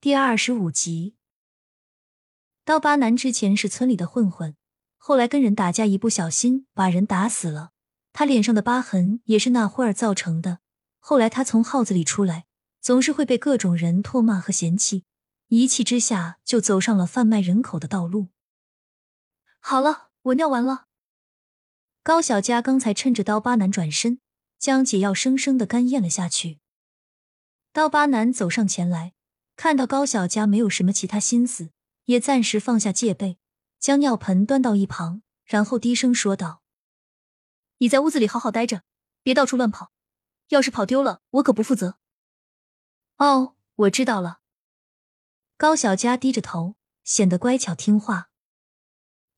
第二十五集，刀疤男之前是村里的混混，后来跟人打架，一不小心把人打死了。他脸上的疤痕也是那会儿造成的。后来他从号子里出来，总是会被各种人唾骂和嫌弃，一气之下就走上了贩卖人口的道路。好了，我尿完了。高小佳刚才趁着刀疤男转身，将解药生生的干咽了下去。刀疤男走上前来。看到高小佳没有什么其他心思，也暂时放下戒备，将尿盆端到一旁，然后低声说道：“你在屋子里好好待着，别到处乱跑，要是跑丢了，我可不负责。”哦，我知道了。高小佳低着头，显得乖巧听话。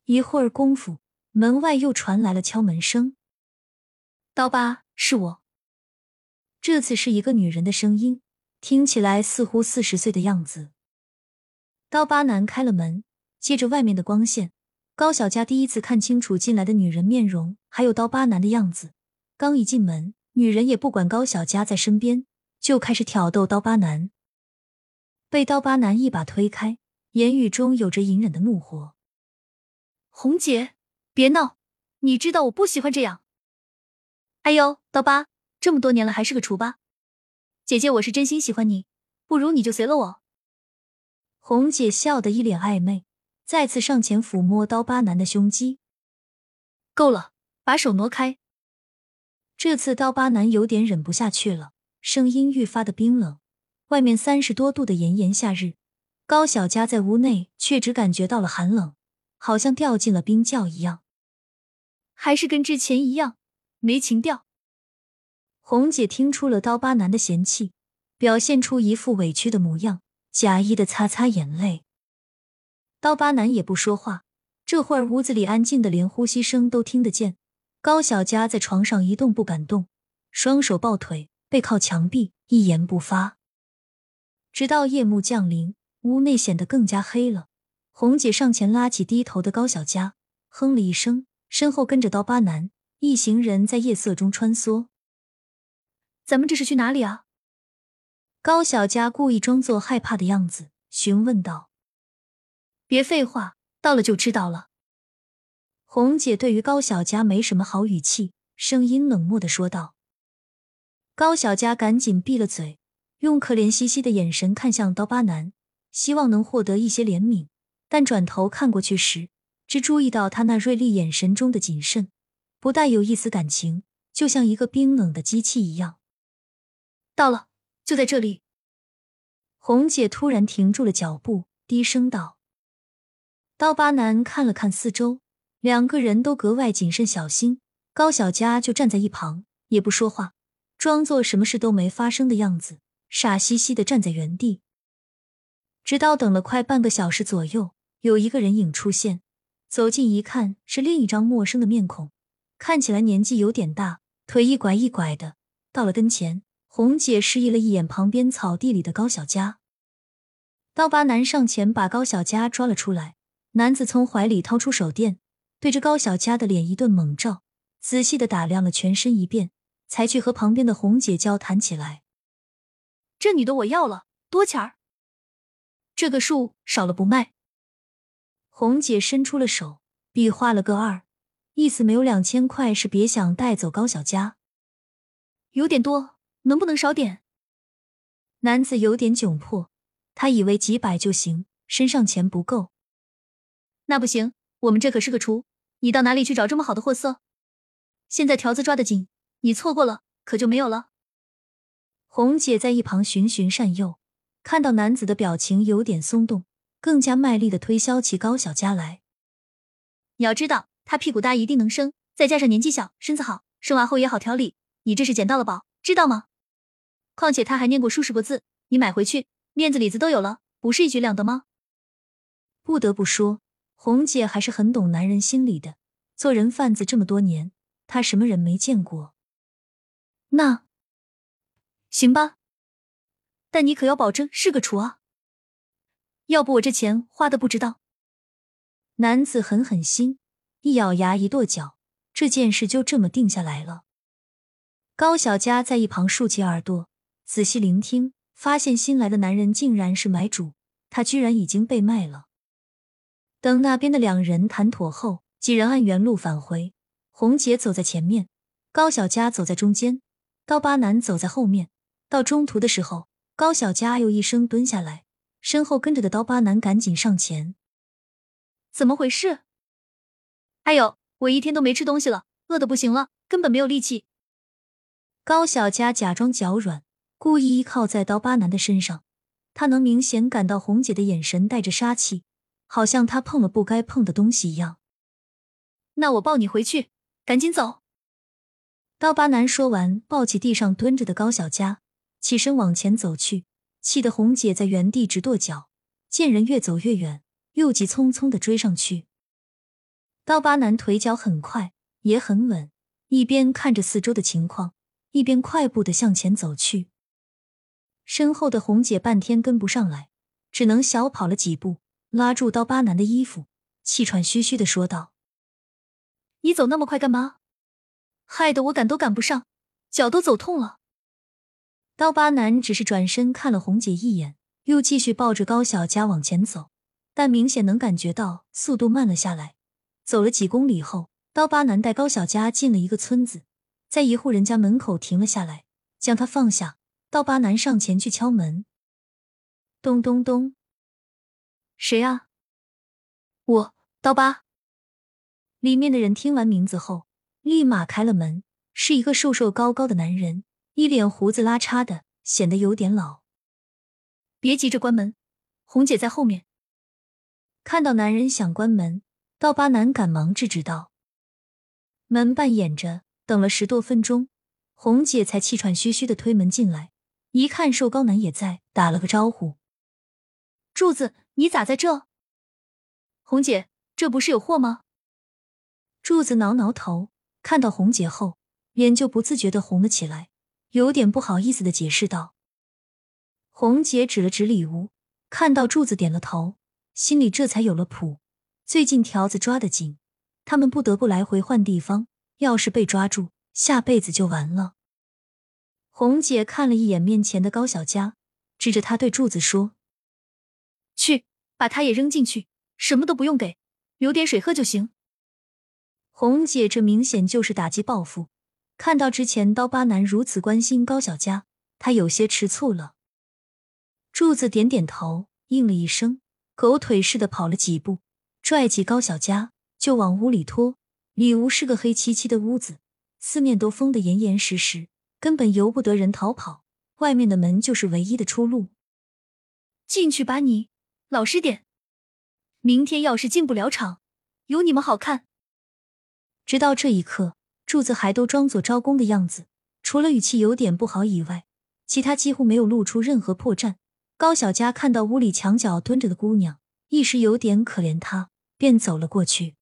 一会儿功夫，门外又传来了敲门声。刀疤，是我。这次是一个女人的声音。听起来似乎四十岁的样子。刀疤男开了门，借着外面的光线，高小佳第一次看清楚进来的女人面容，还有刀疤男的样子。刚一进门，女人也不管高小佳在身边，就开始挑逗刀疤男。被刀疤男一把推开，言语中有着隐忍的怒火：“红姐，别闹，你知道我不喜欢这样。”“哎呦，刀疤，这么多年了还是个厨吧？”姐姐，我是真心喜欢你，不如你就随了我。红姐笑得一脸暧昧，再次上前抚摸刀疤男的胸肌。够了，把手挪开。这次刀疤男有点忍不下去了，声音愈发的冰冷。外面三十多度的炎炎夏日，高小佳在屋内却只感觉到了寒冷，好像掉进了冰窖一样。还是跟之前一样，没情调。红姐听出了刀疤男的嫌弃，表现出一副委屈的模样，假意的擦擦眼泪。刀疤男也不说话，这会儿屋子里安静的连呼吸声都听得见。高小佳在床上一动不敢动，双手抱腿，背靠墙壁，一言不发。直到夜幕降临，屋内显得更加黑了。红姐上前拉起低头的高小佳，哼了一声，身后跟着刀疤男，一行人在夜色中穿梭。咱们这是去哪里啊？高小佳故意装作害怕的样子，询问道：“别废话，到了就知道了。”红姐对于高小佳没什么好语气，声音冷漠的说道。高小佳赶紧闭了嘴，用可怜兮兮的眼神看向刀疤男，希望能获得一些怜悯。但转头看过去时，只注意到他那锐利眼神中的谨慎，不带有一丝感情，就像一个冰冷的机器一样。到了，就在这里。红姐突然停住了脚步，低声道：“刀疤男看了看四周，两个人都格外谨慎小心。高小佳就站在一旁，也不说话，装作什么事都没发生的样子，傻兮兮的站在原地。直到等了快半个小时左右，有一个人影出现，走近一看，是另一张陌生的面孔，看起来年纪有点大，腿一拐一拐的，到了跟前。”红姐示意了一眼旁边草地里的高小佳，刀疤男上前把高小佳抓了出来。男子从怀里掏出手电，对着高小佳的脸一顿猛照，仔细的打量了全身一遍，才去和旁边的红姐交谈起来。这女的我要了，多钱儿？这个数少了不卖。红姐伸出了手，比划了个二，意思没有两千块是别想带走高小佳。有点多。能不能少点？男子有点窘迫，他以为几百就行，身上钱不够。那不行，我们这可是个厨，你到哪里去找这么好的货色？现在条子抓得紧，你错过了可就没有了。红姐在一旁循循善诱，看到男子的表情有点松动，更加卖力的推销起高小佳来。你要知道，他屁股大一定能生，再加上年纪小，身子好，生娃后也好调理。你这是捡到了宝，知道吗？况且他还念过数十个字，你买回去面子里子都有了，不是一举两得吗？不得不说，红姐还是很懂男人心理的。做人贩子这么多年，她什么人没见过？那行吧，但你可要保证是个厨啊，要不我这钱花的不值当。男子狠狠心，一咬牙一跺脚，这件事就这么定下来了。高小佳在一旁竖起耳朵。仔细聆听，发现新来的男人竟然是买主，他居然已经被卖了。等那边的两人谈妥后，几人按原路返回。红姐走在前面，高小佳走在中间，刀疤男走在后面。到中途的时候，高小佳又一声蹲下来，身后跟着的刀疤男赶紧上前。怎么回事？哎呦，我一天都没吃东西了，饿的不行了，根本没有力气。高小佳假装脚软，故意依靠在刀疤男的身上。他能明显感到红姐的眼神带着杀气，好像他碰了不该碰的东西一样。那我抱你回去。赶紧走！刀疤男说完，抱起地上蹲着的高小佳，起身往前走去，气得红姐在原地直跺脚。见人越走越远，又急匆匆的追上去。刀疤男腿脚很快，也很稳，一边看着四周的情况，一边快步的向前走去。身后的红姐半天跟不上来，只能小跑了几步，拉住刀疤男的衣服，气喘吁吁的说道。你走那么快干嘛？害得我赶都赶不上，脚都走痛了。刀疤男只是转身看了红姐一眼，又继续抱着高小佳往前走，但明显能感觉到速度慢了下来。走了几公里后，刀疤男带高小佳进了一个村子，在一户人家门口停了下来，将他放下。刀疤男上前去敲门，咚咚咚，谁啊？我刀疤。里面的人听完名字后，立马开了门，是一个瘦瘦高高的男人，一脸胡子拉碴的，显得有点老。别急着关门，红姐在后面。看到男人想关门，刀疤男赶忙制止道：“门半掩着，等了十多分钟，红姐才气喘吁吁的推门进来，一看瘦高男也在，打了个招呼：‘柱子，你咋在这？’红姐，这不是有货吗？”柱子挠挠头，看到红姐后，脸就不自觉的红了起来，有点不好意思的解释道：“红姐指了指里屋，看到柱子点了头，心里这才有了谱。最近条子抓得紧，他们不得不来回换地方，要是被抓住，下辈子就完了。”红姐看了一眼面前的高小佳，指着他对柱子说：“去，把他也扔进去，什么都不用给，留点水喝就行。”红姐这明显就是打击报复。看到之前刀疤男如此关心高小佳，她有些吃醋了。柱子点点头，应了一声，狗腿似的跑了几步，拽起高小佳就往屋里拖。里屋是个黑漆漆的屋子，四面都封得严严实实，根本由不得人逃跑。外面的门就是唯一的出路。进去吧，你老实点。明天要是进不了场，有你们好看。直到这一刻，柱子还都装作招工的样子，除了语气有点不好以外，其他几乎没有露出任何破绽。高小佳看到屋里墙角蹲着的姑娘，一时有点可怜她，便走了过去。